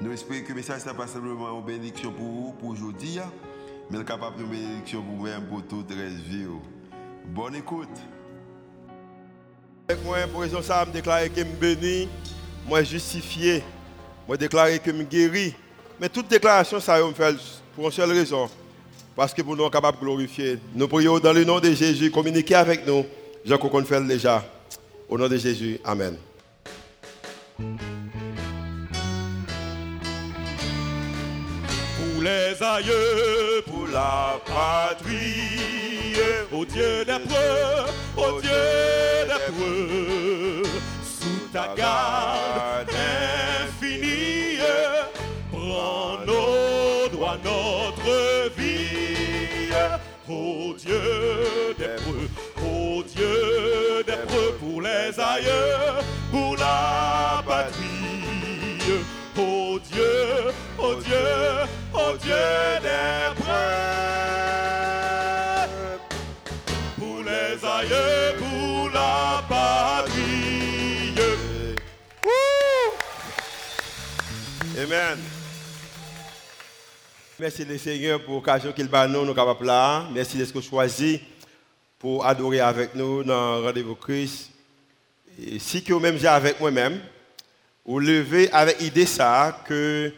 Nous espérons que le message n'est pas simplement une bénédiction pour vous, pour aujourd'hui, mais capable de bénédiction pour vous-même, pour toute la vie. Bonne écoute. Moi, pour raison ça, je déclare que je béni, moi justifié, moi déclare que je guéri. Mais toute déclaration, ça, me fait pour une seule raison. Parce que pour nous, capables de glorifier. Nous prions dans le nom de Jésus, communiquez avec nous. Jean qu'on fait déjà. Au nom de Jésus, Amen. Les aïeux, pour la patrie, au Dieu des preux, au Dieu des preux, sous ta garde infinie, prends nos doigts notre vie, au Dieu des preux, au Dieu des preux, pour les aïeux, pour la patrie, au Dieu, au Dieu, au Dieu des preuves, pour les aïeux, pour la patrie. Amen. Merci le Seigneur pour l'occasion qu'il va nous, nous capables là. Merci d'être choisi pour adorer avec nous dans Rendez-vous Christ. Et si que vous-même j'ai avec moi-même, vous levez avec l'idée ça que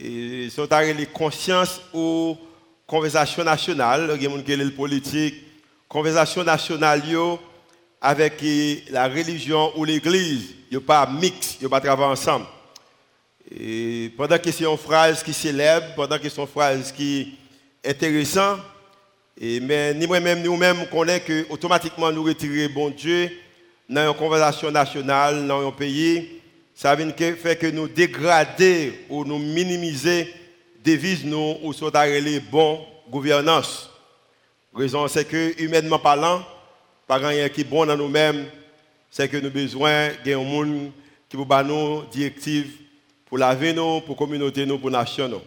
et sont les conscience ou conversation nationale, il y a le politique, conversation nationale avec la religion ou l'église, il n'y a pas mix, il n'y a pas travailler ensemble. Pendant que c'est une phrase qui célèbre, pendant que c'est une phrase qui est intéressante, mais ni moi-même, nous-mêmes, connaissons que automatiquement nous retirer bon Dieu dans une conversation nationale, dans un pays, ça veut faire que nous dégrader ou nous minimiser devise nous ou soit les bonne gouvernance. Raison c'est que humainement parlant, pas rien qui est bon dans nous-mêmes, c'est que nous besoin d'un monde qui nous nous directives pour la vie nous, pour la communauté nous, pour la nation.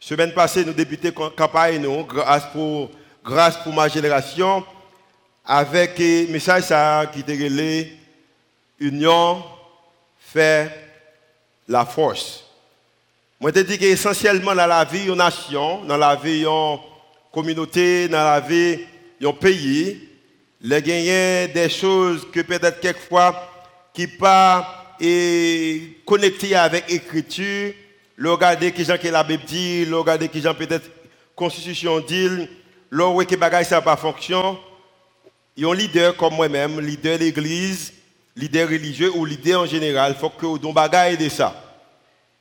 Semaine passée, nous débuté campagne grâce pour grâce pour ma génération avec un message qui était union fait la force. Moi, je dis qu'essentiellement dans la vie une nation, dans la vie une communauté, dans la vie d'un pays, les gagnants des choses que peut-être quelquefois qui pas connecté avec l'écriture, le regarder qui gens que la Bible dit, le regarder qui gens peut-être constitution dit, le regarder que bagaille ça pas fonction. Il y a un leader comme moi-même, leader de l'église, leader religieux ou leader en général, il faut que nous bagaille de ça.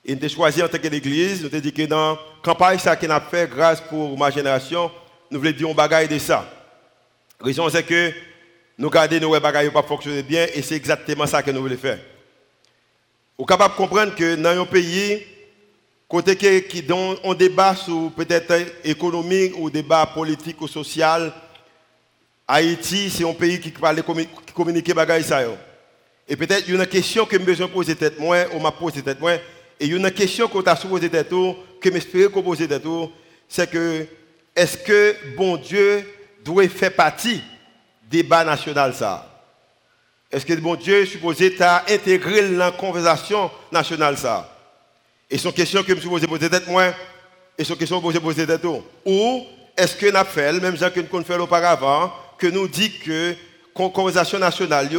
Et nous avons choisi en tant qu'église, nous avons dit que dans la campagne ça qu'on a fait grâce pour ma génération, nous voulons dire on bagaille de ça. La raison c'est que nous gardons nos bagailles pas fonctionner bien et c'est exactement ça que nous voulons faire. Vous capable de comprendre que dans un pays, côté qui on débat sur peut-être économique ou débat politique ou social, Haïti, c'est un pays qui parle qui communique bagaille ça. Et peut-être il y a une question que je besoin poser tête moi, ou m'a posé tête moi, et il y a une question que tu as posé tête que m'espérer qu'on pose tête c'est que est-ce que bon Dieu doit faire partie du débat national ça? Est-ce que bon Dieu est supposé intégrer dans la conversation nationale ça? Et une question que je me suis posé poser tête moi, et une question que je poser tête Ou est-ce que avons fait, même gens que nous fait auparavant, que nous dit que conversation nationale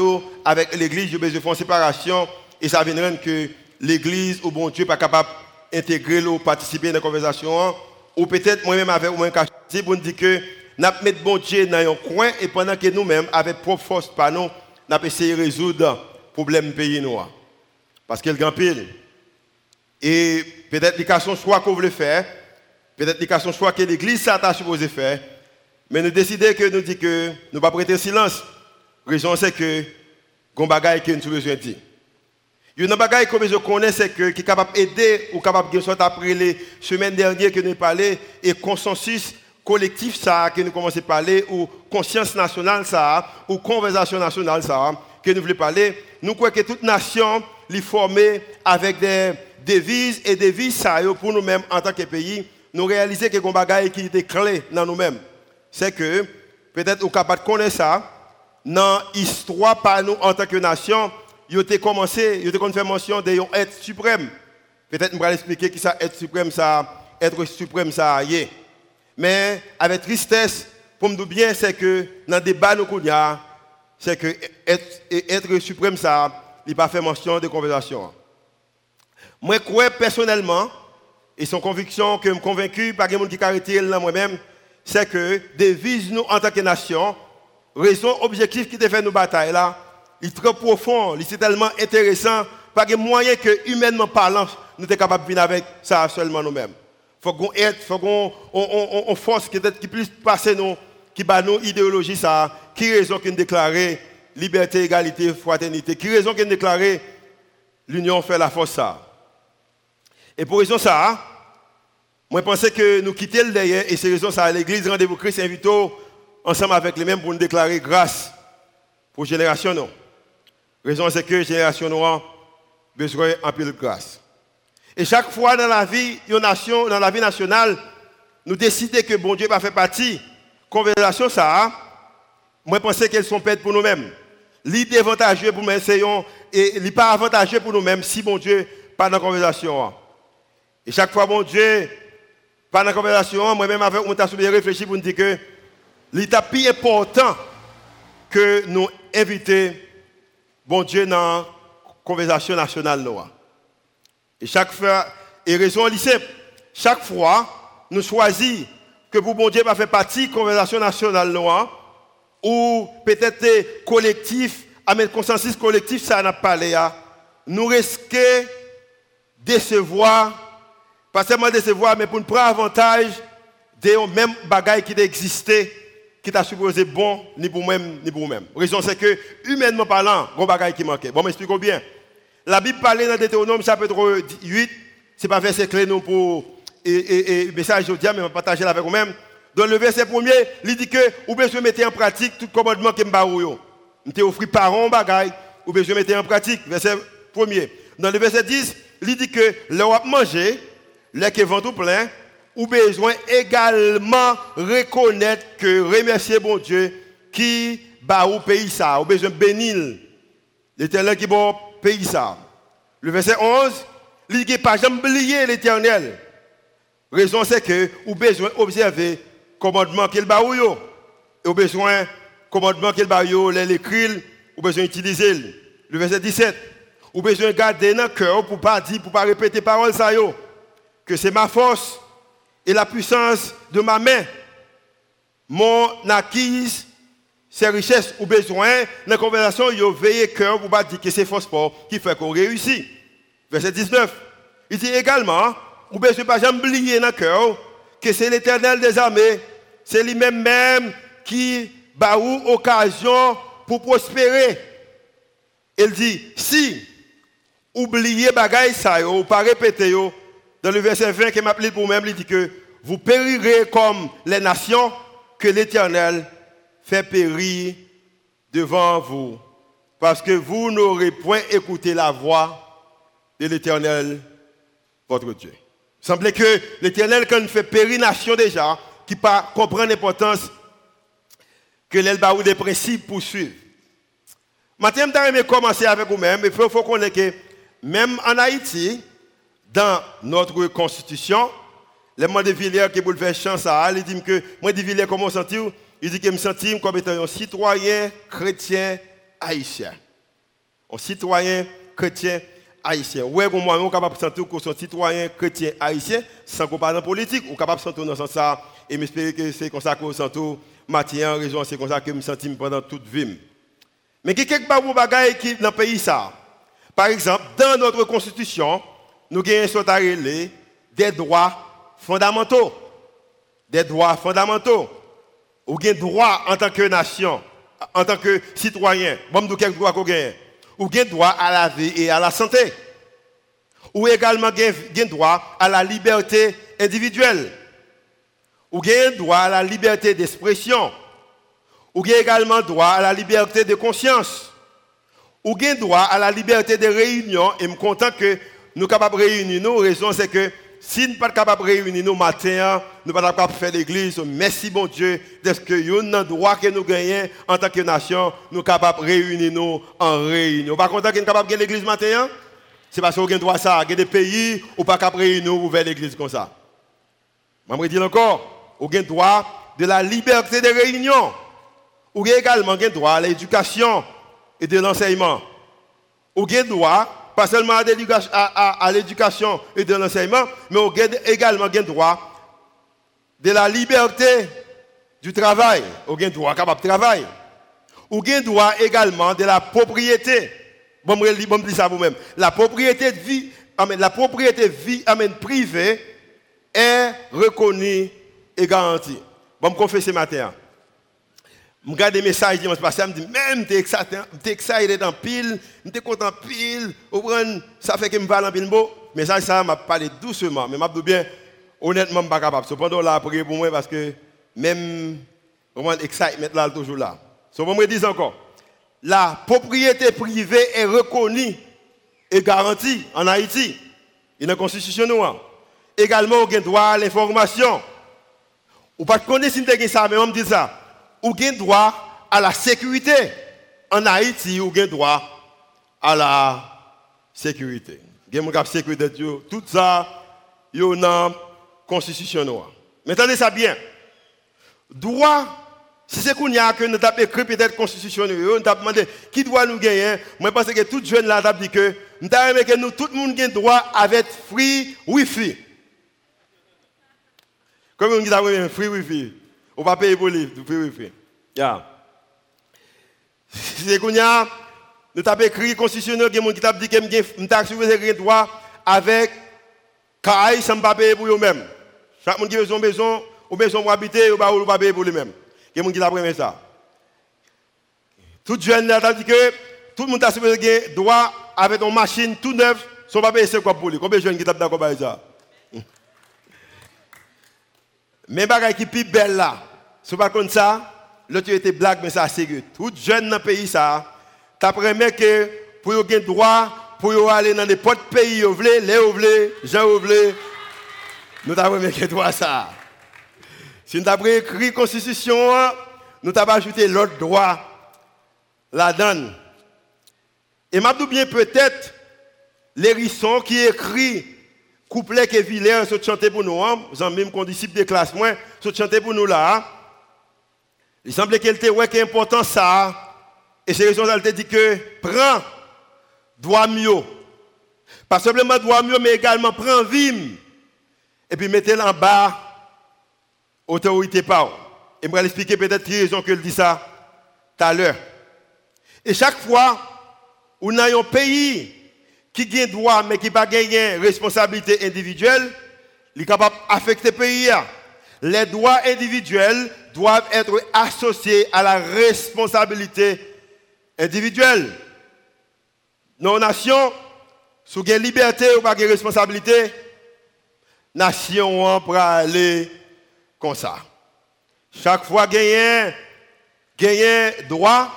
avec l'église, je besoin de séparation et ça vient que l'église ou bon Dieu pas capable d'intégrer ou participer à la conversation ou peut-être moi-même avec moi dit pour dire que n'a mettre bon Dieu dans un coin et pendant que nous-mêmes avec propre force par nous n'a essayé de résoudre problème pays noir parce qu'il grand pile et peut-être l'éducation soit qu'on veut faire peut-être l'éducation soit que l'église ça t'a supposé faire mais nous décidons que nous dit que nous pas prêter silence raison c'est que gon bagaille que nous besoin dire. A bagaille que je connais, c'est que qui est capable d'aider ou capable de soit après les semaines dernières que nous parlé et consensus collectif ça que nous commençons à parler ou conscience nationale ça ou conversation nationale ça que nous voulons parler. Nous croyons que toute nation est formée avec des devises et devises ça pour nous-mêmes en tant que pays. Nous réalisons que y a qui est clé dans nous-mêmes. C'est que peut-être sommes capables de connaître ça dans l'histoire par nous en tant que nation il a commencé, il a fait mention de être suprême. Peut-être je vais expliquer qui ça être suprême ça, être suprême ça y est. Mais avec tristesse, pour me dire bien, c'est que dans le débat nous c'est que être, suprême ça, il n'a pas fait mention de conversation. Moi, je crois personnellement, et son conviction que je suis convaincu par les gens qui arrêté moi-même, c'est que devise nous en tant que nation, raison objectif qui te fait nous bataille là, il est très profond, il est tellement intéressant, pas de moyen que, humainement parlant, nous sommes capables de venir avec ça seulement nous-mêmes. Il faut qu'on aide, il faut qu'on on, force qui, puisse passer nous, qui bat nous idéologie ça, qui raison qu'on déclarer liberté, égalité, fraternité, qui raison qu'on déclarer l'union fait la force ça? Et pour raison ça, moi je pense que nous quittons le derrière et c'est raison ça, l'église rendez-vous Christ invite ensemble avec les mêmes pour nous déclarer grâce pour génération non. Raison c'est que génération noire besoin un peu de grâce. Et chaque fois dans la vie, dans la vie nationale, nous décidons que bon Dieu va faire partie. Conversation ça, moi je pense qu'elles sont faites pour nous-mêmes. L'idée avantageux pour nous et n'est pas avantageux pour nous-mêmes si bon Dieu pas dans la conversation. Et chaque fois bon Dieu pas dans la conversation, moi-même avec mon tasou réfléchi pour nous dire que l'état plus important que nous inviter bon Dieu dans la conversation nationale. Et chaque fois, et raison lycée, chaque fois, nous choisissons que pour bon Dieu va faire partie de la conversation nationale ou peut-être collectif, à mettre consensus collectif, ça n'a pas l'air, nous risquons de décevoir, pas seulement décevoir, mais pour nous prendre avantage des mêmes bagailles qui existaient qui t'a supposé bon, ni pour moi-même, ni pour vous-même. Raison, c'est que, humainement parlant, y a qui manquait. Bon, m'expliquons bien. La Bible parle dans Deutéronome chapitre 8, ce n'est pas verset clé non pour et, message aujourd'hui, mais je vais partager avec vous-même. Dans le verset premier, il dit que vous besoin mettre en pratique tout commandement que vous te offert parents bagaille, vous besoin mettre en pratique. Verset premier. Dans le verset 10, il dit que l'Europe manger, vont tout plein, ou besoin également reconnaître que remercier bon Dieu qui bat au pays ça, ou besoin bénir l'éternel qui bon pays ça. Le verset 11, il dit pas jamais l'éternel. Raison c'est que ou besoin observer commandement qu'il bat ou et ou besoin commandement qu'il bat yo l'écrit ou besoin utiliser. Le verset 17, ou besoin garder dans le cœur pour pas dire pour pas répéter parole ça yo que c'est ma force et la puissance de ma main. Mon acquise, ces richesses ou besoins, dans la conversation, il veillé cœur pour pas dire que c'est phosphore qui fait qu'on réussit. Verset 19. Il dit également, ou besoin pas jamais oublier dans le cœur que c'est l'éternel des armées, c'est lui-même même qui a occasion pour prospérer. Il dit, si oubliez bagaille ça, ou pas répéter, dans le verset 20 qui m'appelle pour moi, il dit que vous périrez comme les nations que l'Éternel fait périr devant vous, parce que vous n'aurez point écouté la voix de l'Éternel, votre Dieu. Il semblait que l'Éternel, quand il fait périr nation déjà, qui pas comprend l'importance que l'Elba ou des principes poursuivent. Maintenant, je vais commencer avec vous-même, il faut, faut qu'on que même en Haïti, dans notre constitution, les mots de Villiers qui vous faire chance à il que moi de Villiers comment sentir? Il dit que me sentir comme étant un citoyen chrétien haïtien. Un citoyen chrétien haïtien. Ouais, comme moi, on est capable de sentir que un citoyen chrétien haïtien sans qu'on parle politique, on est capable de sentir dans ce sens et j'espère que c'est comme ça qu'on sent tout. Mathieu, en raison, c'est comme ça que je me sens pendant toute vie. Mais il y a quelques bagailles qui dans le pays ça. Par exemple, dans notre constitution, nous avons des droits fondamentaux. Des droits fondamentaux. Ou des droits en tant que nation, en tant que citoyen. Bon, nous quelques droits qu'on gagne. ou avez droit à la vie et à la santé. Ou également avez droit à la liberté individuelle. Ou avez droit à la liberté d'expression. Ou avez également droit à la liberté de conscience. Ou avez droit à la liberté de réunion. Et suis content que nous sommes capables de réunir. Nous, raison c'est que si nous ne sommes pas capables de réunir nous matin, nous ne sommes pas capables de faire l'église. Merci bon Dieu d'être que nous avons droit que nous gagnons en tant que nation, nous sommes capables de réunir nous en réunion. Pas content que nous sommes capables de gagner l'église matin? C'est parce que vous avez droit ça. Il y a des pays où pas capables de réunir nous vers l'église comme ça. Je vais dire encore, vous avez droit de la liberté de réunion. Vous avez également droit à l'éducation et de l'enseignement. Vous avez droit pas seulement à l'éducation et de l'enseignement, mais vous avez également droit de la liberté du travail. Vous avez droit capable de travailler. Vous avez droit également de la propriété. Bon, je dis ça vous-même. La propriété de vie, la propriété vie, privée est reconnue et garantie. Bon, je confesse ce matin. Je regarde des messages je me dis, même, tu es excited en pile, tu es content en pile, ça fait que je me parle en pile. Message ça m'a parlé doucement, mais je dis bien, honnêtement, je ne suis pas capable. Cependant, là, prier pour moi parce que même, vraiment, excitement là, toujours là. Cependant, je dis encore, la propriété privée est reconnue et garantie en Haïti. Il y a une constitution noire. Également, on a droit à l'information. Ou pas connaître si vous ça, mais on me dit ça ou avez droit à la sécurité. En Haïti, ou avez droit à la sécurité. Vous avez sécurité, tout ça, il y a une constitution Mais attendez ça bien. Droit, si c'est qu'on a que nous avons écrit peut-être constitution, nous avons demandé qui doit nous gagner. Moi, je pense que tout jeune là, dit que nous avons que nous, tout le monde a droit avec free wifi. Comme on dit, free wifi. On va payer pour lui, free wifi. Yeah. C'est qu'on a, nous avons écrit constitutionnel, il y a qui t'a dit que nous avons droit avec Kaï sans pas payer pour eux-mêmes. Chaque monde qui a de maison, ou besoin pour habiter, ou pas payer pour lui-même. Il y a qui t'a pris ça. Tout jeune a dit que tout le monde a droit avec une machine tout neuve, sans pas payer quoi pour lui. Combien de jeunes qui t'a d'accord avec ça? Mais bagaille qui plus belle là, c'est pas comme ça l'autre était blague, mais ça sérieux. Tout jeune dans le pays, ça, tu apprends que pour avoir droit, pour aller dans n'importe pays, vous voulez, les vous voulez, Jean vous nous avons que droit ça. Si nous avons écrit la Constitution, nous avons ajouté l'autre droit, la donne. Et m'a bien peut-être, l'hérisson qui écrit couplet que Villers, se chanter pour nous, hein, même qu'on disciple de classe, moins, se chanter pour nous là. Hein. Il semblait qu'elle était ouais, important ça. Et c'est raison qu'elle dit que prends, doit mieux. Pas simplement doit mieux, mais également prends vime. Et puis mettez en bas, autorité pas. Et je vais expliquer peut-être qui raison qu'elle dit ça tout à l'heure. Et chaque fois, on a un pays qui gagne droit, mais qui pas gagné responsabilité individuelle, il est capable d'affecter le pays. Les droits individuels doivent être associés à la responsabilité individuelle. Nos nations, sous une liberté ou pas de responsabilité, nation pour aller comme ça. Chaque fois gagner, gagner droit,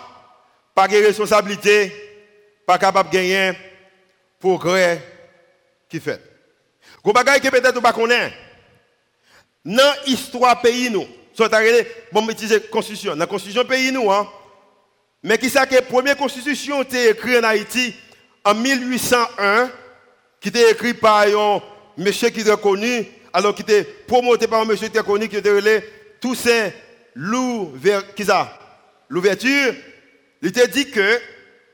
pas de responsabilité, pas capable de gagner progrès qui fait? Vous bagay que peut-être pas connaître. Dans l'histoire pays nous, Soit bon, utiliser constitution. La constitution pays nous, hein. Mais qui sait que la première constitution été écrite en Haïti en 1801, qui était écrite par un monsieur qui était connu, alors qui était promoté par un monsieur qui était connu, qui était relé Toussaint l'ouverture. Il était dit que,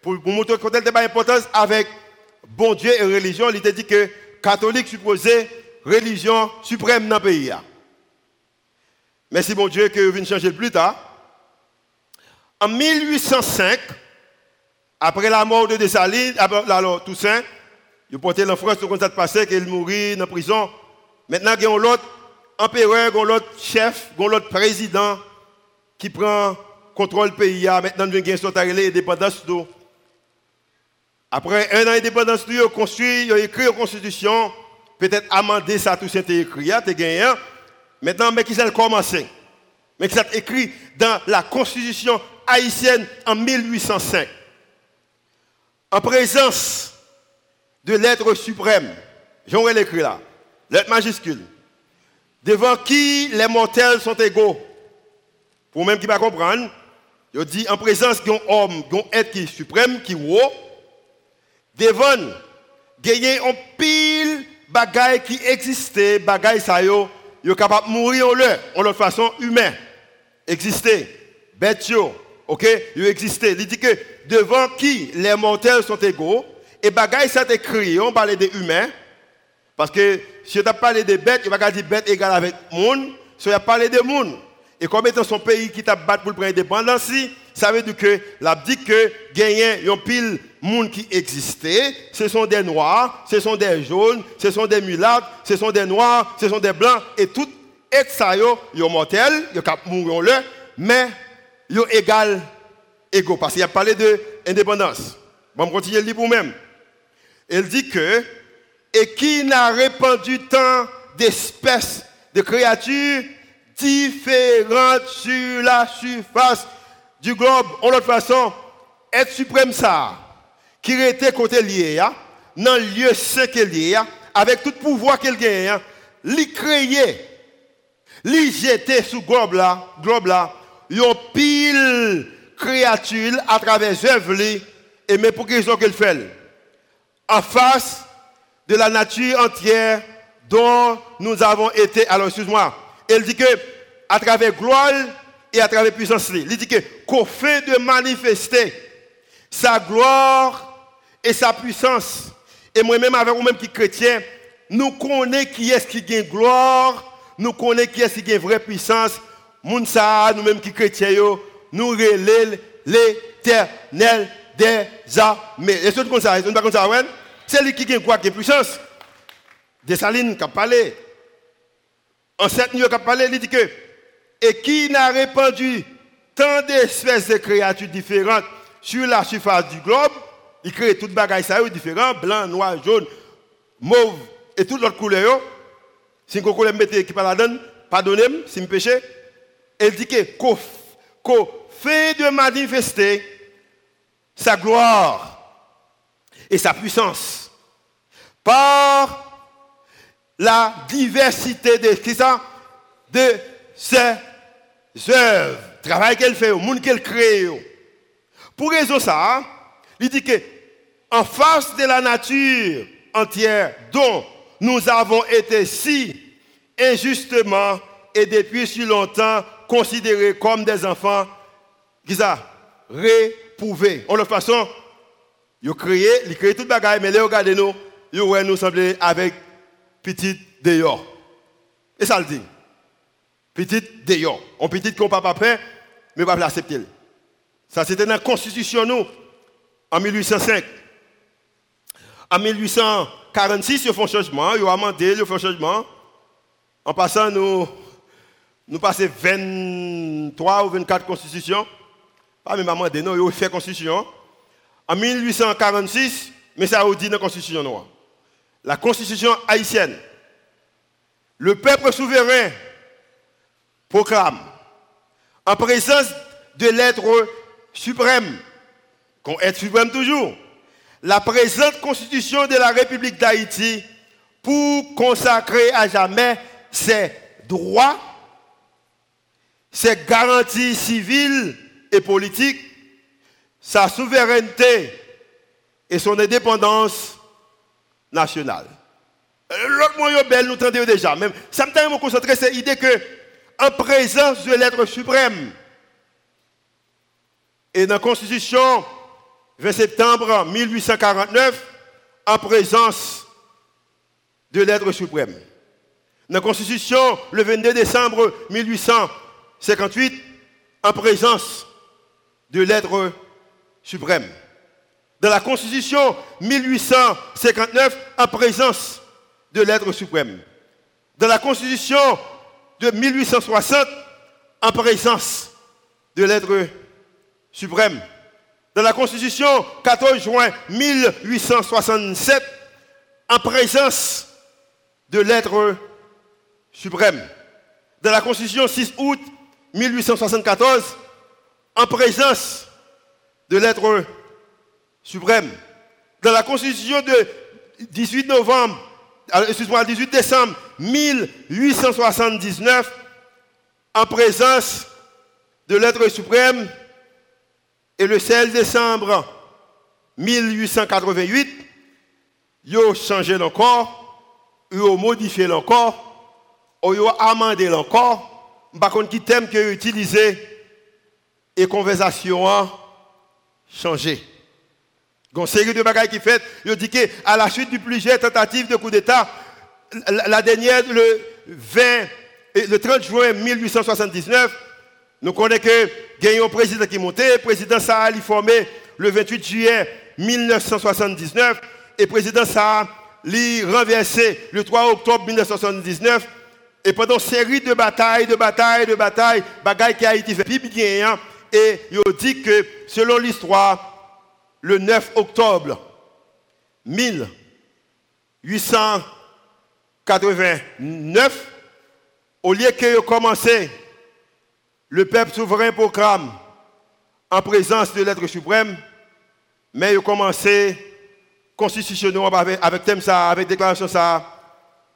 pour, montrer que il pas importance avec bon Dieu et religion, il était dit que catholique supposait religion suprême dans le pays. Merci bon Dieu que vous venez changer plus tard. En 1805, après la mort de Dessalines, alors Toussaint, il porté en France, tout ça passé qu'il mourit dans la prison. Maintenant, il y a l'autre empereur, l'autre chef, l'autre président qui prend contrôle du pays. Maintenant, il y a une indépendance Après un an d'indépendance, ils ont construit, ils ont écrit une constitution, peut-être amendé ça, tout c'était écrit, tu gagné. Maintenant, mais qui s'est commencé? Mais qui s'est écrit dans la constitution haïtienne en 1805. En présence de l'être suprême, j'aurais l'écrit là, lettre majuscule, devant qui les mortels sont égaux. Pour même qui va comprendre, il dit en présence d'un homme, d'un être qui est suprême, qui est haut, devant, gagner un pile bagaille qui existait, bagaille ça yo, yo capable de mourir en leur, façon humaine. Exister, bête yo, ok, yo exister. Il dit que devant qui les mortels sont égaux, et bagaille ça écrit, on parle des humains, parce que si on a parlé des bêtes, il va dire bête égale avec monde, si on a parlé des monde. Et comme étant son pays qui t'a battu pour l'indépendance, ça veut dire que l'a dit que un pile monde qui existait, ce sont des noirs, ce sont des jaunes, ce sont des mulâtres, ce sont des noirs, ce sont des blancs et tout et ça yo, yo mortel, yo cap le, mais yo égal égaux parce qu'il a parlé de indépendance. Bon, continuer le lire pour même. Elle dit que et qui n'a répandu tant d'espèces de créatures différentes sur la surface du globe? En l'autre façon, être suprême ça, qui était côté lié, dans le lieu saint qu'elle est, avec tout pouvoir qu'elle gagne, lui créer, lui jeter sous globe là, globe là, yon pile créature à travers œuvre et mais pour qu'ils qu'elle fait en face de la nature entière dont nous avons été alors excuse-moi elle dit que à travers gloire et à travers puissance il dit que qu'au fait de manifester sa gloire et sa puissance et moi-même avec vous-même qui chrétien nous connaissons qui est-ce qui gagne gloire nous connaissons qui est-ce qui gagne vraie puissance nous-mêmes qui chrétiens nous relèvons l'éternel des armées. Et c'est comme ça, c'est comme ça, C'est lui qui gagne quoi, qui puissance. Dessaline qui a parlé. En cette nuit, qui a parlé, il dit que, et qui n'a répandu tant d'espèces de créatures différentes sur la surface du globe, il crée toutes bagailles ça différents, blanc, noir, jaune, mauve et toutes autres couleurs. Si vous voulez mettre qui pas la donne, pardonnez-moi si je péché. Elle dit que fait de manifester sa gloire et sa puissance par la diversité de, de ses œuvres, travail qu'elle fait, au monde qu'elle crée. Pour raison ça, il dit que en face de la nature entière dont nous avons été si injustement et depuis si longtemps considérés comme des enfants, qui ça, réprouvés. En leur façon, ils ont créé, ils créé toute bagaille, mais les regardez nous, ils nous sembler avec petit dehors. Et ça le dit. Petit dehors. On petit qu'on pas fait, mais pas l'accepter. Ça c'était dans la constitution nous en 1805. En 1846, ils font changement, ils ont amendé, ils font changement. En passant, nous, passons 23 ou 24 constitutions. Pas même amendé, non, ils ont fait constitution. En 1846, mais ça a dit dans la constitution noire la constitution haïtienne, le peuple souverain proclame, en présence de l'être suprême, qu'on est suprême toujours, la présente constitution de la République d'Haïti pour consacrer à jamais ses droits, ses garanties civiles et politiques, sa souveraineté et son indépendance nationale. L'autre moyen belle, nous entendons déjà. Même, ça me me concentrer sur l'idée que, en présence de l'être suprême, et dans la Constitution 20 septembre 1849, en présence de l'être suprême. Dans la Constitution, le 22 décembre 1858, en présence de l'être suprême dans la Constitution 1859 en présence de l'être suprême. Dans la Constitution de 1860 en présence de l'être suprême. Dans la Constitution 14 juin 1867, en présence de l'être suprême. Dans la Constitution 6 août 1874, en présence de l'être suprême. Dans la Constitution de 18 novembre, euh, excuse-moi, 18 décembre 1879, en présence de l'être suprême, et le 16 décembre 1888, ils ont changé l'encore, ils ont modifié l'encore, ils ont amendé l'encore. Par contre, qui thème que utilisé et conversation a changé. Il une série de bagages qui fait, il dit qu'à la suite de plusieurs tentatives de coup d'État, la dernière, le 20, le 30 juin 1879, nous connaissons que il un président qui le président Saha est formé le 28 juillet 1979 et le président Saha est renversé le 3 octobre 1979 et pendant une série de batailles, de batailles, de batailles, bagailles qui a été fait bien et il dit que selon l'histoire, le 9 octobre 1889, au lieu que commencé le peuple souverain proclame en présence de l'être suprême, mais il a commencé constitutionnellement avec, thème ça, avec déclaration ça.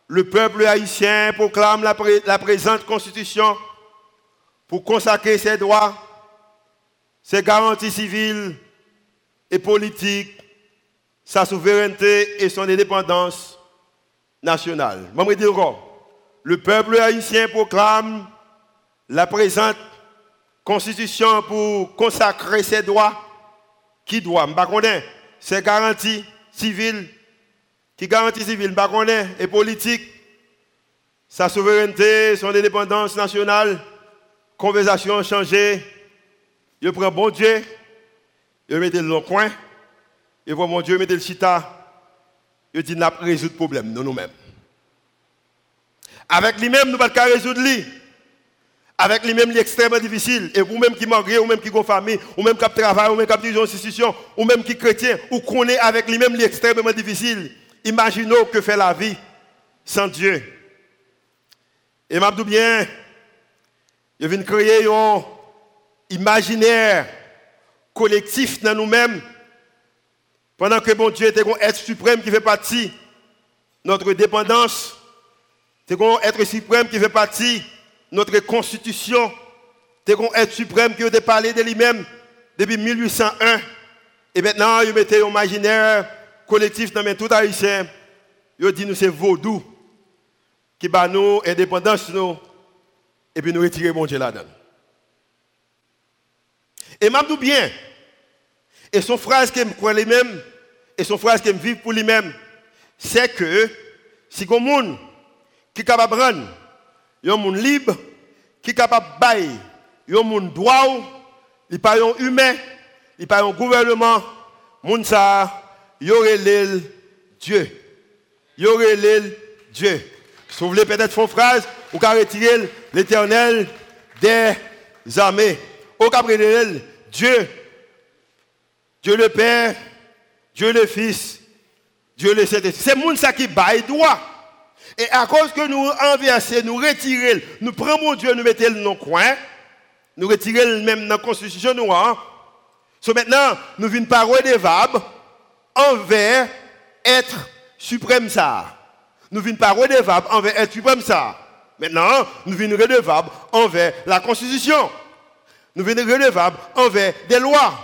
Le peuple haïtien proclame la, présente constitution pour consacrer ses droits, ses garanties civiles et politiques, sa souveraineté et son indépendance nationale. Encore, le peuple haïtien proclame la présente constitution pour consacrer ses droits, qui doit, je c'est garantie civile, qui garantie civile, je et politique, sa souveraineté, son indépendance nationale, conversation changée, je prends bon Dieu, je mets le coin, et vois mon Dieu, mettez le chita, je dis, n'a pas résoudre le problème, nous nous-mêmes. Avec lui-même, nous ne pouvons pas résoudre lui avec les mêmes extrêmement difficile. Et vous-même qui mariez, ou même qui avez famille, ou même qui travaillez, ou même qui avez une institution, ou même qui chrétien, ou connaît avec les mêmes extrêmement difficile. Imaginez que fait la vie sans Dieu. Et m'a bien, je viens créer un imaginaire collectif dans nous-mêmes, pendant que bon Dieu est un être suprême qui fait partie de notre dépendance, c'est un être suprême qui fait partie notre constitution, c'est un être suprême qui a parlé de lui-même depuis 1801. Et maintenant, il mettait un imaginaire collectif dans tout haïtien. Il dit nous c'est vaudou qui bat nous indépendance nous et puis nous retirer mon Dieu là-dedans. Et m'a bien. Et son phrase qui me croit lui-même et son phrase qui me vit pour lui-même, c'est que si un monde qui est capable de prendre un monde libre qui est capable de bailler un monde droit, n'est pas un humain, n'est pas un gouvernement, monde ça, il y aurait Dieu. Il y aurait Dieu. Si vous voulez peut-être une phrase, vous pouvez retirer l'éternel des armées. Au Gabriel, Dieu, Dieu le Père, Dieu le Fils, Dieu le Saint-Esprit. C'est monde qui baille droit. Et à cause que nous inversons, nous retirons, nous prenons mon Dieu, nous mettons dans nos coins, nous retirons même dans la constitution noire. So maintenant, nous venons pas redevables envers être suprême ça. Nous venons pas redevables envers être suprême ça. Maintenant, nous venons redevables envers la constitution. Nous venons redevables envers des lois.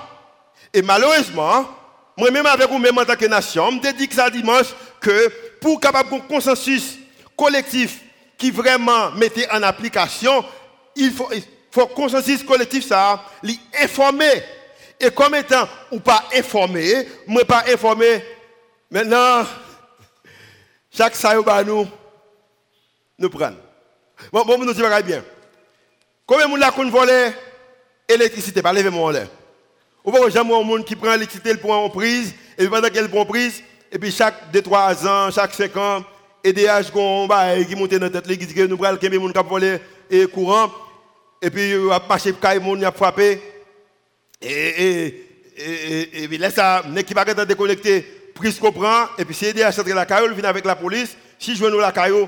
Et malheureusement, moi-même avec vous-même en tant que nation, je me dis que ça dimanche que pour capable un consensus collectif qui vraiment mettait en application, il faut, il consensus collectif ça, l'informer. Et comme étant ou pas informé, moi pas informé, maintenant, chaque ça nous, nous prend. Bon, bon, nous disons bien. Combien de gens volé l'électricité, pas lever mon l'air. Ou pas jamais un monde qui prend l'électricité pour en prise, et pendant qu'elle prend prise, et puis chaque 2-3 ans, chaque 5 ans, et des âges qui montent dans la tête, qui disent que nous allons les gens qui volé et courant, et puis a marché, il a frappé, et, et et, et, laisse ça, qui va être déconnecté, prise comprend, et puis aider à centrer la caillou, vient avec la police, si je nous la caillou,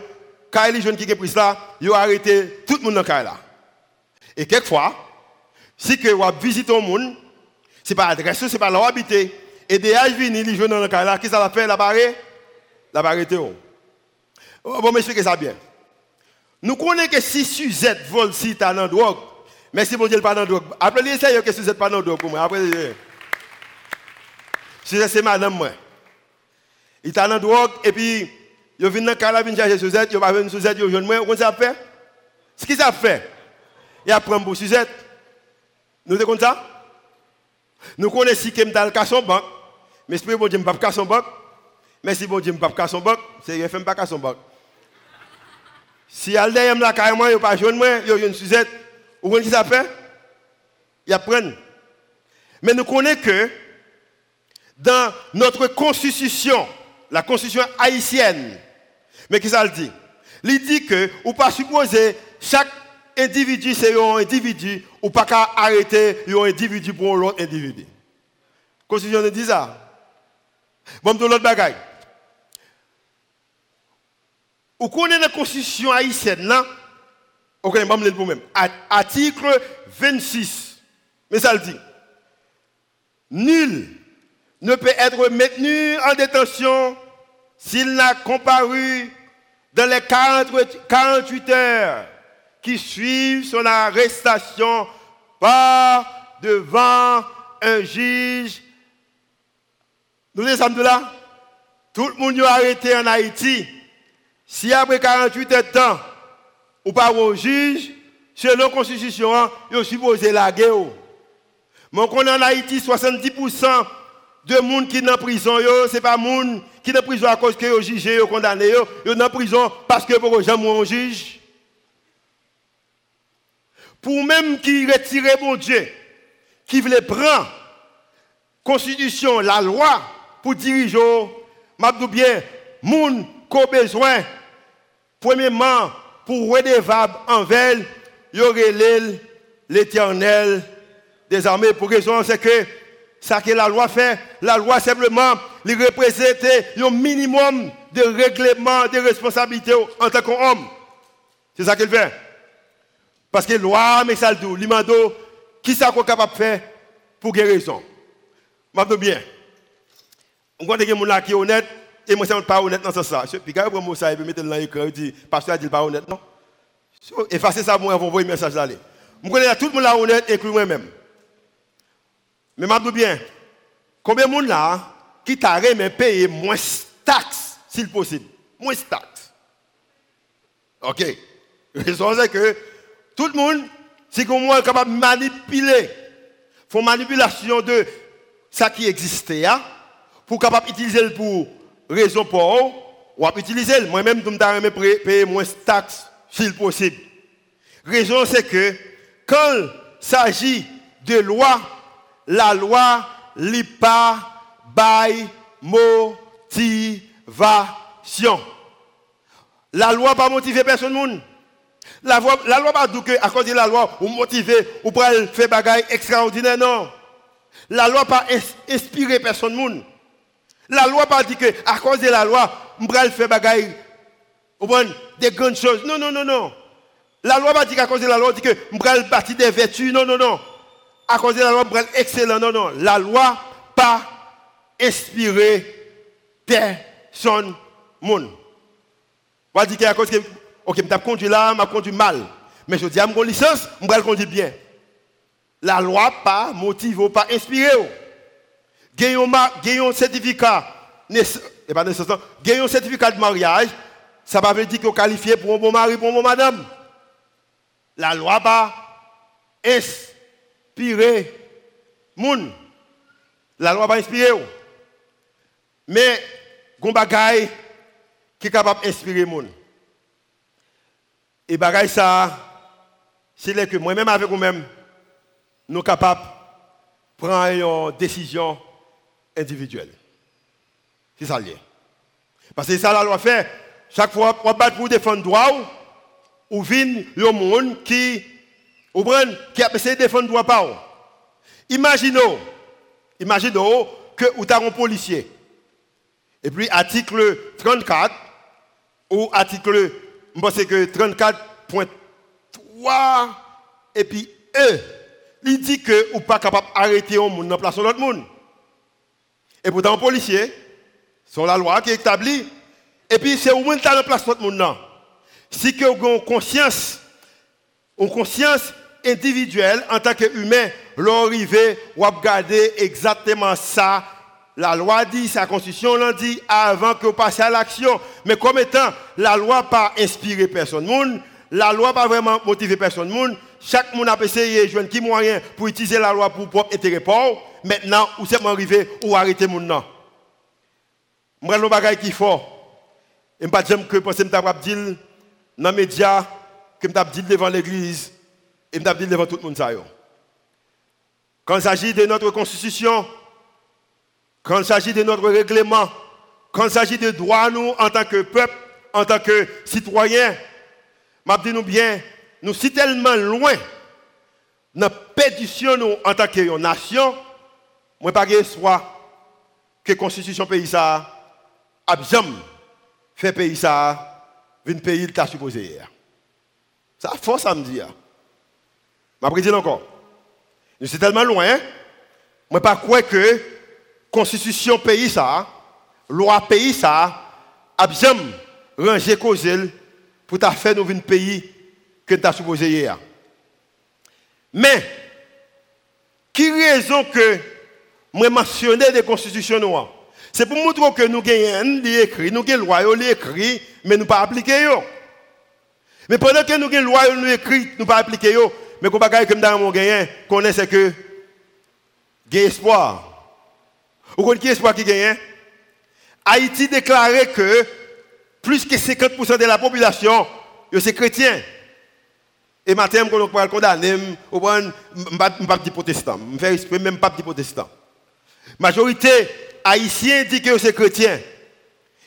quand les jeunes qui ont pris ça, ils ont arrêté tout le monde dans caillou là. Et quelquefois, si que vous visitez un monde, ce n'est pas l'adresse, ce n'est pas là où habiter, âges viennent, les jeunes dans la caillou là, qui ça va faire, la barre? La barre oh, Bon, m'expliquer ça bien. Nous connaissons que si Suzette vole si tu as dans drogue, Merci mon Dieu, pas dans drogue. Après, les que que n'êtes pas dans drogue pour moi. Après, Suzette, c'est madame, moi. Il est dans drogue, et puis, il vient dans le il chercher Suzette, il va venir Suzette, il vient moi. Comment ça fait? Ce qu'il a fait, il a pris pour Suzette. Nous sommes comme ça? Nous connaissons qu'il dans le cas son banque. Mais Dieu, je ne pas casser son banque. Merci bon Dieu, je ne pas casser son banque. C'est fait pas casser son banque. Si elle est là, carrément, n'y a pas jeune, il y a une Suzette. Vous ce que ça fait Il apprennent. Mais nous connaissons que dans notre constitution, la constitution haïtienne, mais qu'est-ce qu'elle dit Il dit que, ou pas supposer, chaque individu, c'est un individu, ou pas qu'à arrêter un individu pour l'autre individu. La constitution dit ça. Bon, l'autre bagaille. Vous connaissez la constitution haïtienne, là vais vous même. Article 26. Mais ça le dit. Nul ne peut être maintenu en détention s'il n'a comparu dans les 48 heures qui suivent son arrestation par devant un juge. Nous sommes de là. Tout le monde est arrêté en Haïti. Si après 48 heures de temps, ou pas un juge, selon la Constitution, il est supposé la guerre. Mais on en Haïti, 70% de gens qui sont en prison, ce n'est pas gens qui sont en prison à cause que sont jugés, sont condamnés, ils sont en prison parce que pour jamais un juge. Pour même qui retire mon Dieu, qui veut prendre constitution, la loi pour diriger, je bien, gens qui ont besoin, premièrement, pour redevable envers, il y aurait l'éternel des armées. Pour raison, c'est que ça que la loi fait, la loi simplement, il représente un minimum de règlement de responsabilité en tant qu'homme. C'est ça qu'il fait. Parce que la loi, mais ça le dit, l'imando, qui ça qu'on capable de faire pour guérison Je bien. On connaît des gens qui sont honnêtes, et moi, je ne suis pas honnête dans ce sens. Puis quand je prends ça et mettre dans l'écran, je dis, pasteur a dit pas honnête, non? Effacez ça, moi, vous envoyer un message là. Je connais tout le monde là honnête, inclus moi-même. Mais je bien, combien de monde là qui t'a mais payer moins taxes, s'il possible? Moins taxes. Ok. La raison c'est que tout le monde, c'est qu'on est capable de manipuler. faut manipulation de ça qui existait, hein, pour capable utiliser pour raison pour ou à utiliser. Moi-même, je vais payer moins de taxes s'il possible. Raison, c'est que quand il s'agit de loi, la loi n'est pas by motivation. La loi pas motiver personne. La loi, la pas que à cause de la loi, ou motiver, ou pour faire des choses extraordinaires, non. La loi pas inspirer personne. La loi pas dit que à cause de la loi, on va faire des grandes choses. Non, non, non, non. La loi pas dit qu'à cause de la loi, dit que on va bâtir des vertus. Non, non, non. À cause de la loi, on va excellent. Non, non. La loi pas inspirer personne monde. On dire qu'à cause que OK, je conduit là, conduit mal. Mais je dis à mon licence, je vais bien. La loi pas motive, pas gagnons un certificat, et pas nécessaire, un certificat de mariage, ça va veut dire qu'on qualifié pour un bon mari, pour un bon madame. La loi va inspirer moun. La loi va inspirer. Mais, il y qui est capable d'inspirer moun. Et bagay ça, c'est que moi-même avec vous-même, nous sommes capables de prendre une décision individuel. C'est ça. Parce que c'est ça la loi fait. Chaque fois on bat pour défendre droit ou vient le monde qui ou qui a essayé de défendre droit pas. Imaginez Imagine que vous avez un policier. Et puis, article 34, ou article, que 34.3, et puis E, il dit que vous pas capable d'arrêter un monde la place de l'autre monde. Et pourtant, un policier, c'est la loi qui est établie. Et puis, c'est où dans la place l'autre monde. Si vous avez conscience, une conscience individuelle en tant qu'humain, l'arrivée, ou regarder exactement ça. La loi dit, sa constitution l'a dit avant que vous passiez à l'action. Mais comme étant, la loi pas inspiré personne. Monde, la loi pas vraiment motivé personne. Monde, chaque monde a essayé de jouer qui moyen pour utiliser la loi pour propre intérêt. Maintenant, où c'est arrivé, ou arrêter mon nom? Moi, le bagage qui fort. Et pas dire que penser que dire dans les médias, que je dire devant l'église, et je dire devant tout le monde. Quand il s'agit de notre constitution, quand il s'agit de notre règlement, quand il s'agit de droits, nous, en tant que peuple, en tant que citoyens, je nous bien, nous sommes tellement loin dans la pétition nous, en tant que nation, moi pas soit que la constitution pays ça a fait pays ça un pays qui supposé. Ça force à me dire. Je vais encore. Nous sommes tellement loin, moi pas croire que constitution pays ça, loi pays ça, a bien rangé cause pour ta faire nous un pays que tu as supposé hier. Mais, qui raison que moi mentionner des constitutions noires C'est pour montrer que nous avons écrit, nous avons loi écrit, mais nous pas appliqué Mais pendant que nous avons loi écrit, nous pas appliqué mais qu'on bagaille comme dans mon gagnant, connaît c'est que il espoir. Connaissez qui espoir qui gagne Haïti déclarait que plus que 50% de la population, c'est chrétien. Et maintenant, on va condamner, on va pas de protestant. Je fais exprès, même pas de protestant. Majorité haïtien dit que c'est chrétien.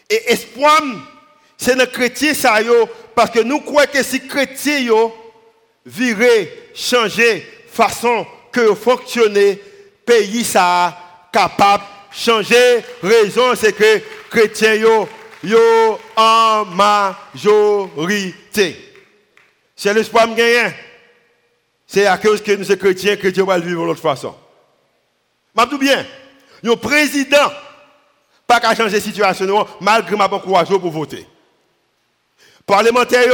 Et espoir, c'est le chrétien ça parce que nous croyons que si chrétien yo virer, changer façon que fonctionner, pays ça capable changer. Raison c'est que chrétiens yo yo en majorité. C'est l'espoir me gagner. C'est à cause que nous sommes chrétiens que Dieu va vivre de l'autre façon. Je tout bien. Le président pas qu'à changer la situation malgré ma courage pour voter. Parlementaires,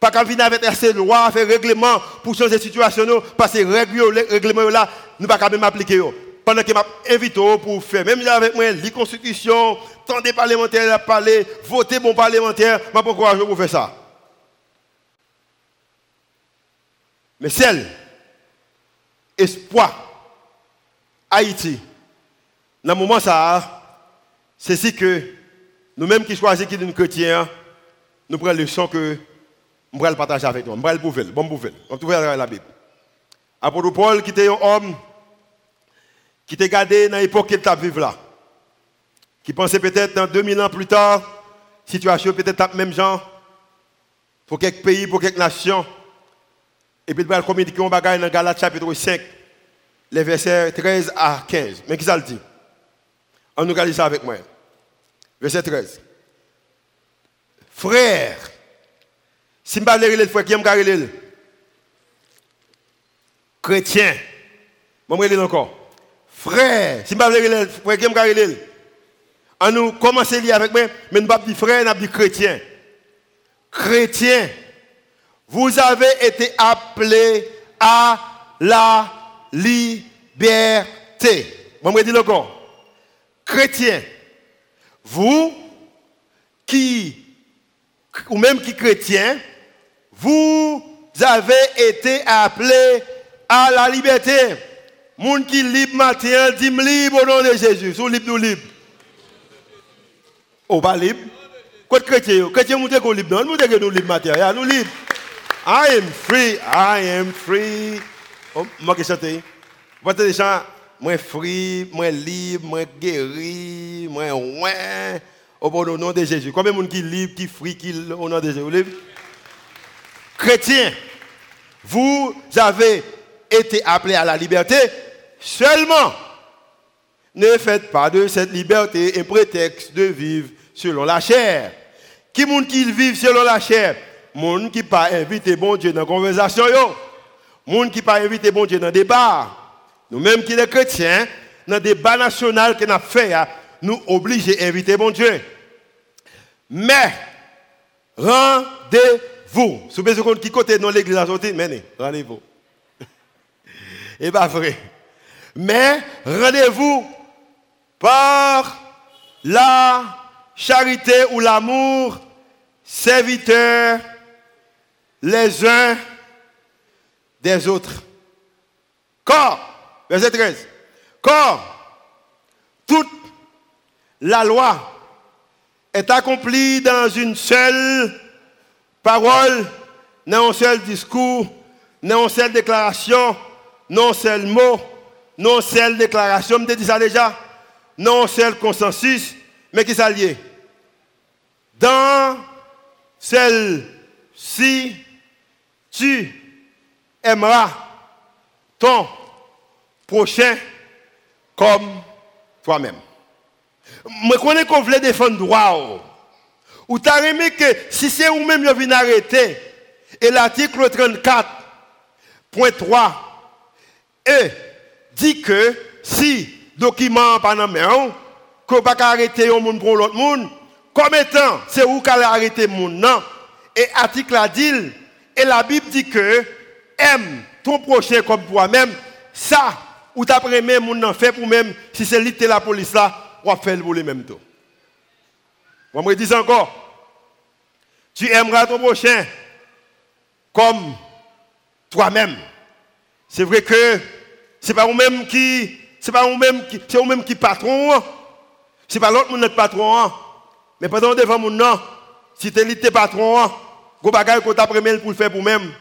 pas qu'à venir avec assez de loi, faire règlement pour changer la situation, parce que les règlements là, nous pas même appliquer. Pendant que m'a invité pour faire, même avec moi, la constitution, tant des parlementaires à parler, voter bon parlementaire, je pas courage pour faire ça. Mais celle, espoir, Haïti, dans le moment ça, c'est si que nous-mêmes qui choisissons qui sommes chrétiens, nous prenons le son que vais le partager avec nous. Je vais le bon prouver. On trouve dans la Bible. Apôtre Paul, qui était un homme qui était gardé dans l'époque qu'il vivre là. Qui pensait peut-être dans 2000 ans plus tard, situation peut-être même genre, pour quelques pays, pour quelques nations. Et puis il va communiquer un bagage dans Galates chapitre 5, les versets 13 à 15. Mais qui ça le dit? On nous regarde ça avec moi. Verset 13. Frère, si je ne parle pas frère, qui Chrétien. Je vais encore. Frère, si je ne parle pas frère, qui On nous commence à lire avec moi, mais nous ne pas dire frère, nous dit chrétien. Chrétien, vous avez été appelés à la liberté. Je vais encore. Chrétien, vous qui, ou même qui chrétien, vous avez été appelés à la liberté. Moun qui libre matin, dit libre au nom de Jésus. Sous libre, nous libre. Oh, pas libre. Quoi de chrétien? Chrétien, nous sommes libre. Nous sommes libre matin. Nous libre. I am free. I am free. Oh, moi qui chante. Vous gens, moi free, moi libre, moi guéri, moi ouais. Au nom de Jésus. Combien de monde qui libre, qui free, qui au nom de Jésus? Chrétiens, vous avez été appelés à la liberté seulement Ne faites pas de cette liberté un prétexte de vivre selon la chair. Qui monde qui vivent selon la chair? Monde qui pas invité bon Dieu dans la conversation yo. Monde qui pas invité bon Dieu dans le débat. Nous-mêmes qui les chrétiens, dans le débat national qu'on a fait, nous obligés d'inviter bon Dieu. Mais, rendez-vous. Si vous avez qui côté dans l'église à mais rendez-vous. Et pas vrai. Mais, rendez-vous par la charité ou l'amour, serviteurs les uns des autres. Car, verset 13, car toute la loi est accomplie dans une seule parole, dans un seul discours, dans une seule déclaration, non seul mot, non seule déclaration, je dit ça déjà, non seul consensus, mais qui s'allie. Dans celle-ci, tu aimeras ton prochain comme toi-même. Je connais qu'on voulait défendre droit. Ou tu as aimé que si c'est vous-même qui venez arrêter, et l'article 34.3 et dit que si document pas dans main, que pas arrêter un monde pour l'autre monde, comme étant c'est vous qui allez arrêter monde non? Et article a dit et la Bible dit que aime ton prochain comme toi-même, ça, ou t'as même mon fait pour même, si c'est l'ité la police là, on va faire pour les mêmes tout. On me dit encore, tu aimeras ton prochain comme toi-même. C'est vrai que c'est pas vous-même qui, c'est pas vous-même qui, c'est vous-même qui patron. C'est pas l'autre notre patron. Mais pendant devant mon nom, si tu es patron, Go bagay qu'on t'a pour le faire pour même.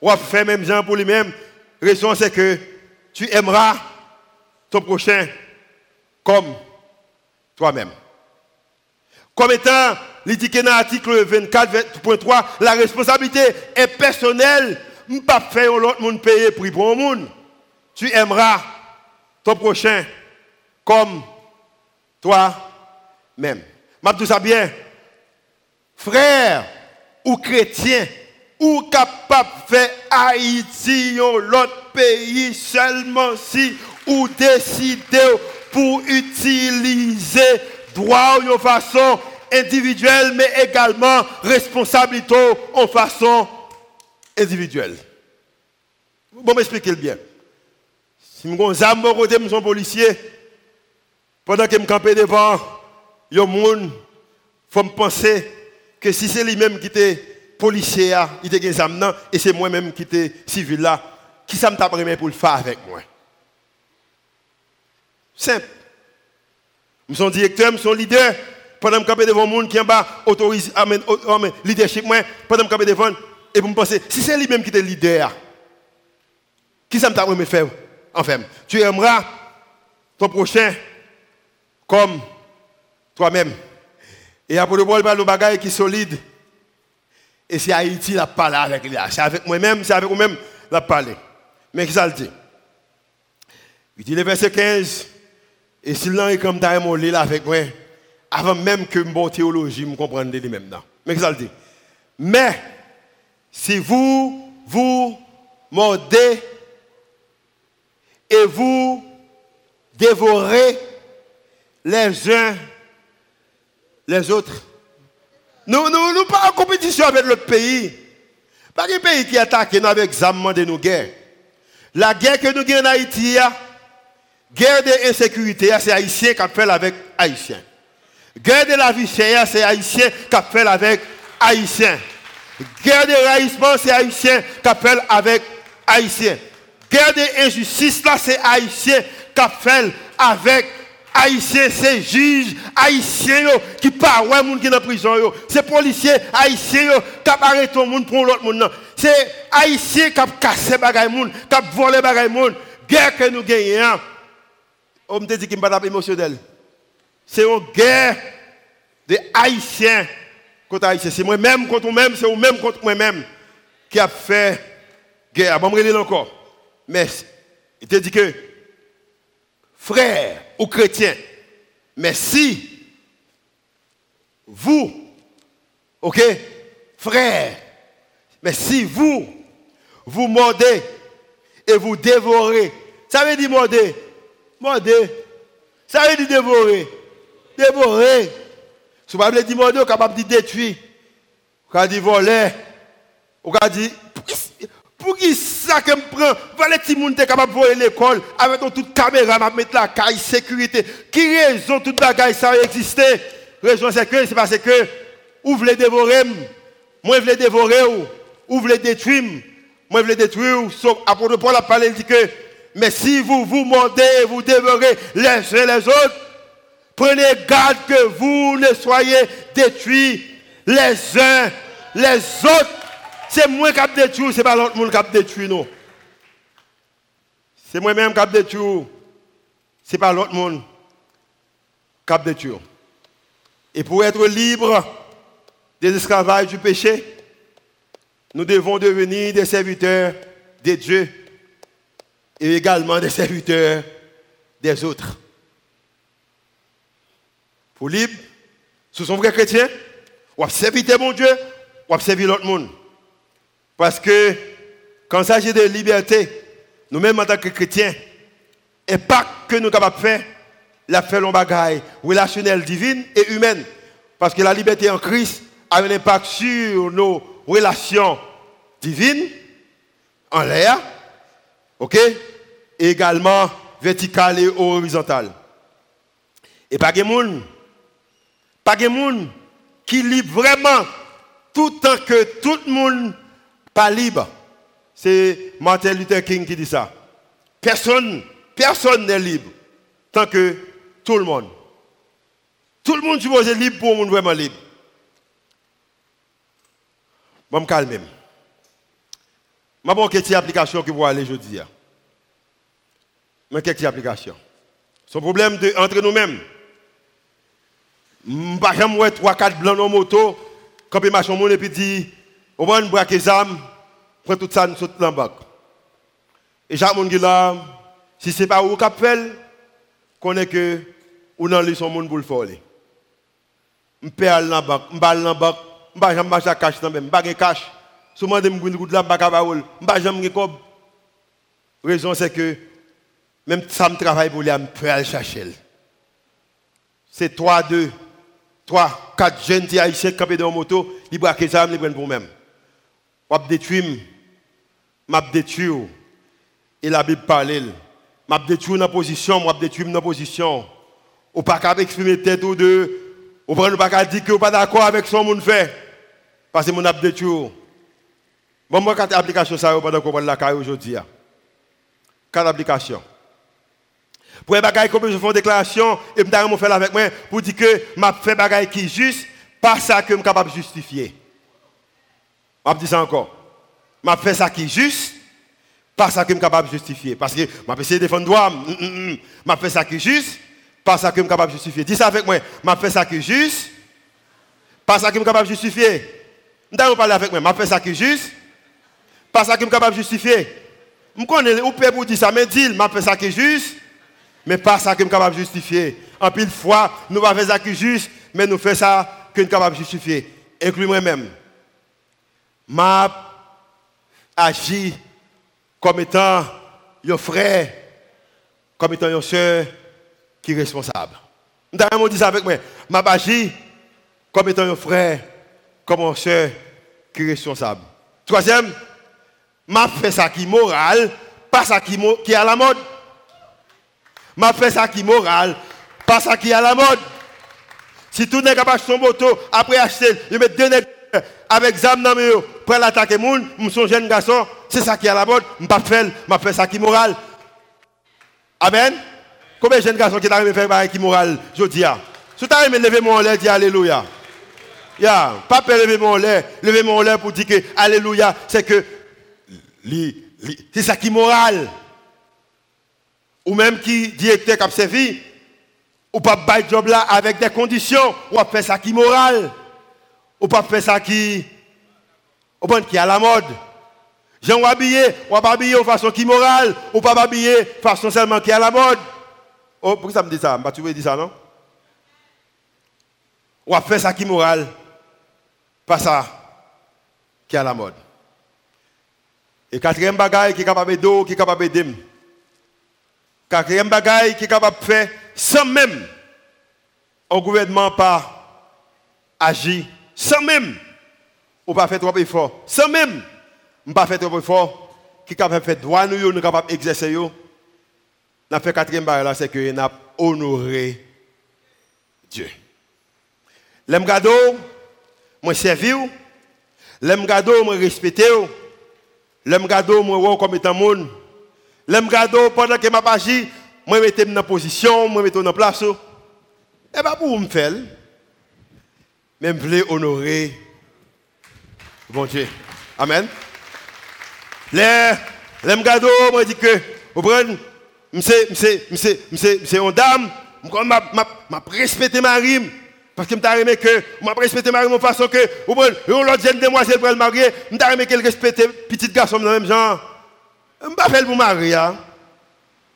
Ou faire même gens pour lui-même. Raison c'est que tu aimeras ton prochain comme toi-même. Comme étant, dit dans l'article 24.3, la responsabilité est personnelle. Je ne pas faire l'autre monde payer pour le monde. Tu aimeras ton prochain comme toi-même. Je tout ça bien. Frère, ou chrétien ou capable de faire Haïti l'autre pays seulement si ou décider pour utiliser droit de façon individuelle mais également responsabilité en façon individuelle. Bon, m'expliquer bien. Si je suis un policier, pendant que je campe devant, il y a faut me penser que si c'est lui-même qui était policier, il était examen et c'est moi-même qui était civil là, qui ça me t'a pour le faire avec moi? Simple. Je suis directeur, je suis leader. Pendant que je devant monde qui en bas autorise, amen, leadership, moi, pendant que je devant, et vous me pensez, si c'est lui-même qui était leader, qui ça me t'a me faire? Enfin, tu aimeras ton prochain comme toi-même. Et après le bol, le bagage qui est solide. Et c'est Haïti qui a parlé avec lui. C'est avec moi-même, c'est avec vous-même qui a parlé. Mais dit? Il dit le verset 15. Et si l'un est comme t'as là avec moi, avant même que mon théologie me comprenne lui-même. Mais Mais si vous vous mordez et vous dévorez les uns les autres. Nous ne nous, pas en compétition avec l'autre pays. Pas un pays qui attaque nous avec examen de nos guerres. La guerre que nous avons en Haïti, guerre de l'insécurité, c'est Haïtien qui fait avec Haïtien. Guerre de la vie chère, c'est Haïtien qui fait avec Haïtien. Guerre de raïsement, c'est Haïtien qui fait avec Haïtien. Guerre de injustice, là, c'est Haïtien qui fait avec Haïtiens, c'est juges haïtiens qui parlent ouais monde qui dans prison C'est policiers haïtiens qui arrêtent le monde pour l'autre monde. C'est haïtiens qui cassé bagay monde, qui volé bagay monde. Guerre que nous gagnons. On me dit qu'il me pas émotionnel. C'est une guerre de haïtiens contre haïtiens. C'est moi-même contre moi-même, c'est moi-même contre moi-même qui a fait guerre. Bon, me encore. Mais il te dit que frères ou chrétiens, mais si vous, ok, frères, mais si vous, vous mordez et vous dévorez, ça veut dire morder, morder, ça veut dire dévorer, dévorer. Si vous voulez dire morder, vous capable de détruire, vous pouvez dire voler, vous pouvez dire, pour qui ça que me prend Voilà les qui capable de voler l'école avec toute caméra, m'a mettre la caille, sécurité. Qui raison toute bagaille ça exister Raison c'est que c'est parce que vous voulez dévorer, moi je voulais dévorer ou vous voulez détruire, moi je voulez détruire. Sauf apôtre Paul a parlé, dit que mais si vous vous mordez vous dévorez les uns les autres, prenez garde que vous ne soyez détruits les uns les autres. C'est moi qui ai détruit, ce n'est pas l'autre monde qui a détruit nous. C'est moi-même qui ai détruit. Ce n'est pas l'autre monde qui a détruit. Et pour être libre des esclavages du péché, nous devons devenir des serviteurs de Dieu et également des serviteurs des autres. Pour libre, ce sont vrais chrétiens, ou servir mon Dieu, ou servir l'autre monde. Parce que quand il s'agit de liberté, nous-mêmes en tant que chrétiens, et pas que nous sommes capables de faire, la fait l'on bagaille relationnelle divine et humaine. Parce que la liberté en Christ a un impact sur nos relations divines, en l'air, ok, également verticales et horizontales. Et pas de monde, pas de monde qui libre vraiment tout tant que tout le monde pas libre. C'est Martin Luther King qui dit ça. Personne, personne n'est libre tant que tout le monde. Tout le monde suppose être libre pour un monde vraiment libre. Je vais me calmer. Je vais quelques applications que vous aller aujourd'hui. Mais quelques applications. Son problème de, entre nous-mêmes. Je pas jamais 3-4 blancs en moto, quand ils marchent et puis dit on va braquer les armes, prend tout ça, nous saute dans la Et chaque monde qui là, si ce n'est pas où qu'on fait, connaît que ou dans son monde pour le faire. Je perds dans la banque, je balle dans la banque, je ne vais pas cash dans même, ne cash. Souvent, je me dis là, je ne vais pas jamais cob. La raison c'est que même ça me travaille pour lui, je peux aller chercher. C'est 3, 2, 3, 4 jeunes haïtiens campés dans moto, ils braquent armes, ils prennent pour eux-mêmes m'a détruit, m'a détruit. Et la Bible parle, m'a détruit dans position, m'a détruit dans position. Ou pas exprimer tête ou deux, ou pas dire que vous pas d'accord avec ce que monde fait. Parce que mon a détruit. Bon, moi, quatre applications, ça, pendant qu'on la caille aujourd'hui. Quatre applications. Pour les bagages comme je fais une déclaration, et je vais faire avec moi pour dire que je fais des bagages qui juste, pas ça que je suis capable de justifier. Je dis ça encore. Je fais ça qui juste, pas ça que je suis capable de justifier. Parce que je essayer de défendre droit. Je fais ça qui juste, pas ça que je suis capable de justifier. Dis ça avec moi. Je fais ça qui est juste, pas ça que je suis capable de justifier. Vous parler avec moi. Je fais ça qui est juste, pas ça que je suis capable de justifier. Je connais, ou peut pour dire ça, mais dis, je fais ça qui est juste, mais pas ça que je suis capable de justifier. En pile fois, nous ne faisons ça qui est juste, mais nous faisons ça que nous sommes capables de justifier. Inclus moi-même m'a agi comme étant un frère, comme étant une soeur qui est responsable. Vous dit ça avec moi. M'a comme étant un frère, comme une soeur qui est responsable. Troisième, m'a fait ça qui est moral, pas ça qui, est à la mode. M'a fait ça qui est moral, pas ça qui est à la mode. Si tout n'est capable de son moto, après acheter, il met deux avec zam dans mes pour l'attaquer moun, je suis un jeune garçon, c'est ça qui est à la mode, je ne pas faire, je ça qui est moral. Amen. Combien de jeunes garçons qui arrivent à faire ça qui est moral, je dis Si tu arrives à lever mon lait, dis Alléluia. Ya, pas lever mon lait, lever mon lait pour dire que Alléluia, c'est que c'est ça qui est moral. Ou même qui directeur qui a servi, ou pas bail job là avec des conditions, ou à faire ça qui est moral. Ou pas faire ça qui, pas qui à la mode. Jean ou habillé, ou pas habillé de façon qui morale, ou pas habillé de façon seulement qui à la mode. Oh, pourquoi ça me dit ça? Bah, tu veux dire ça, non? On va faire ça qui est moral, pas ça qui est à la mode. Et quatrième bagaille qui est capable d'eau, qui est capable d'aimer. Quatrième bagaille qui est capable de faire sans même un gouvernement pas agir, sans même ou pas faire trop effort, sans même pas faire trop effort, qui est capable de faire droit nous, nous capable d'exercer. Nous fait quatrième bagaille là, c'est que nous avons honoré Dieu. L'aime gado, moi servi, l'aime gado, moi respecté, l'aime gado, moi comme étant monde. L'aime gado, pendant que m'a agi, moi mettais dans position, moi mettais dans place. Et pas pour me faire. Mais je voulais honorer bon Dieu. Amen. Les, les gado, moi dit que, vous prenez, c'est, c'est, c'est, c'est, une dame, je respecte ma rime. Parce que je aimé que, je respecte ma rime de façon que, vous prenez, l'autre jeune demoiselle pour le marier, je aimé qu'elle respecte petit garçon dans le même genre. Je ne pas faire pour marier. Hein.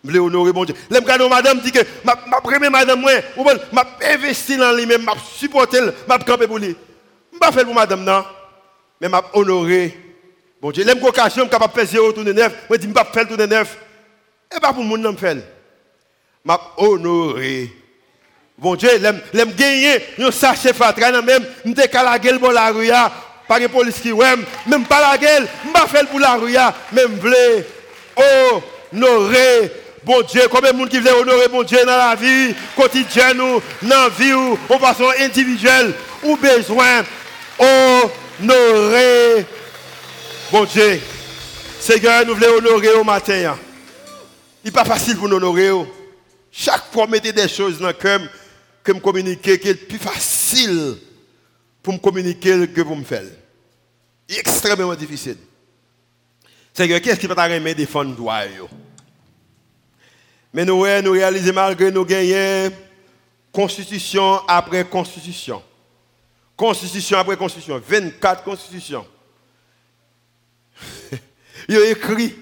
Je voulais honorer mon Dieu. Les madame dit que ma, ma première madame, moi, m'a investi dans lui-même, m'a supporté, m'a campé pour lui. Je ne pas faire pour madame, non? Mais m'a honoré. Bon Dieu, l'aime occasion, je capable de faire 0 tourner neuf. Moi, je ne pas faire tourner neuf. Et pas pour le monde, faire. M'a honoré. Bon Dieu, l'aime gagner, un sachet fatra, même, je décale la gueule pour la rue, pas de police qui même pas la gueule, je ne faire pour la rue, même voulez honorer bon Dieu, combien de monde qui veut honorer bon Dieu dans la vie quotidienne ou dans la vie ou en façon individuelle ou besoin honorer bon Dieu. Seigneur, nous voulons honorer au matin. N'est pas facile pour nous honorer. Chaque fois, mettez des choses dans le cœur que me communiquer, qui est plus facile pour me communiquer que pour me faire. C'est extrêmement difficile. Seigneur, qu'est-ce qui va t'arriver défendre droit mais nous, nous réalisons malgré nous gagner constitution après constitution. Constitution après constitution. 24 constitutions. Il a écrit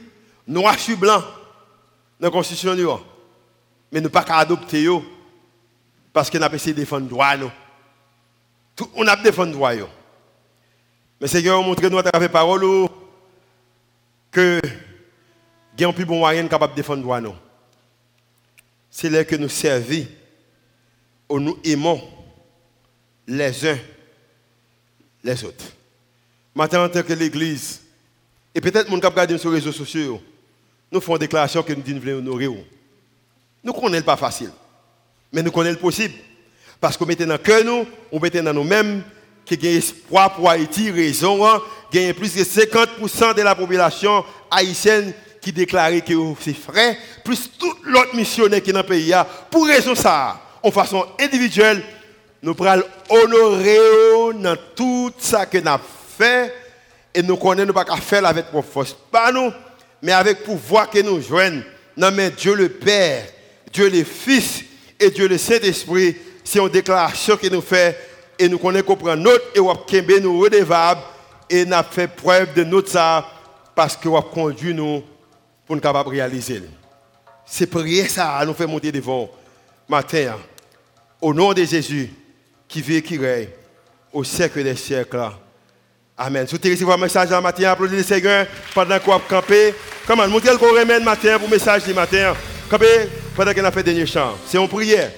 noir sur blanc la constitution. Mais nous pas qu'à adopter parce qu'on a essayé de défendre le droit. on a défendu le droit. Mais Seigneur, montré nous à travers parole que il y a un plus bon moyen capable de défendre le droit c'est là que nous servons, où nous aimons les uns les autres. Maintenant, en tant que l'Église, et peut-être mon cap sur les réseaux sociaux, nous faisons une déclaration que nous nous honorer. Nous connaissons pas facile, mais nous connaissons le possible. Parce qu'on mettait dans nous, on dans nous-mêmes y a espoir pour Haïti, raison, hein. a plus de 50% de la population haïtienne qui déclarait que c'est frère, plus tout l'autre missionnaire qui est dans le pays, pour raison ça, en façon individuelle, nous pourrons honorer dans tout ça que nous avons fait et nous connaissons pas qu'à faire avec notre force, pas nous, mais avec pouvoir que nous joignons. Non, mais Dieu le Père, Dieu le Fils et Dieu le Saint-Esprit, c'est une déclaration que nous fait et nous connaissons qu'on prend notre et on nous redevables et nous fait preuve de notre ça parce que nous conduit nous pour nous capables de réaliser. C'est prier ça à nous faire monter devant matin. Au nom de Jésus, qui vit et qui règne au siècle des siècles. Amen. Si vous un message ce matin, applaudissez le Seigneur pendant qu'on a campé. Comment Montrez le qu'on remet le matin pour le message du matin. Campé pendant qu'on a fait le dernier chant. C'est une prière.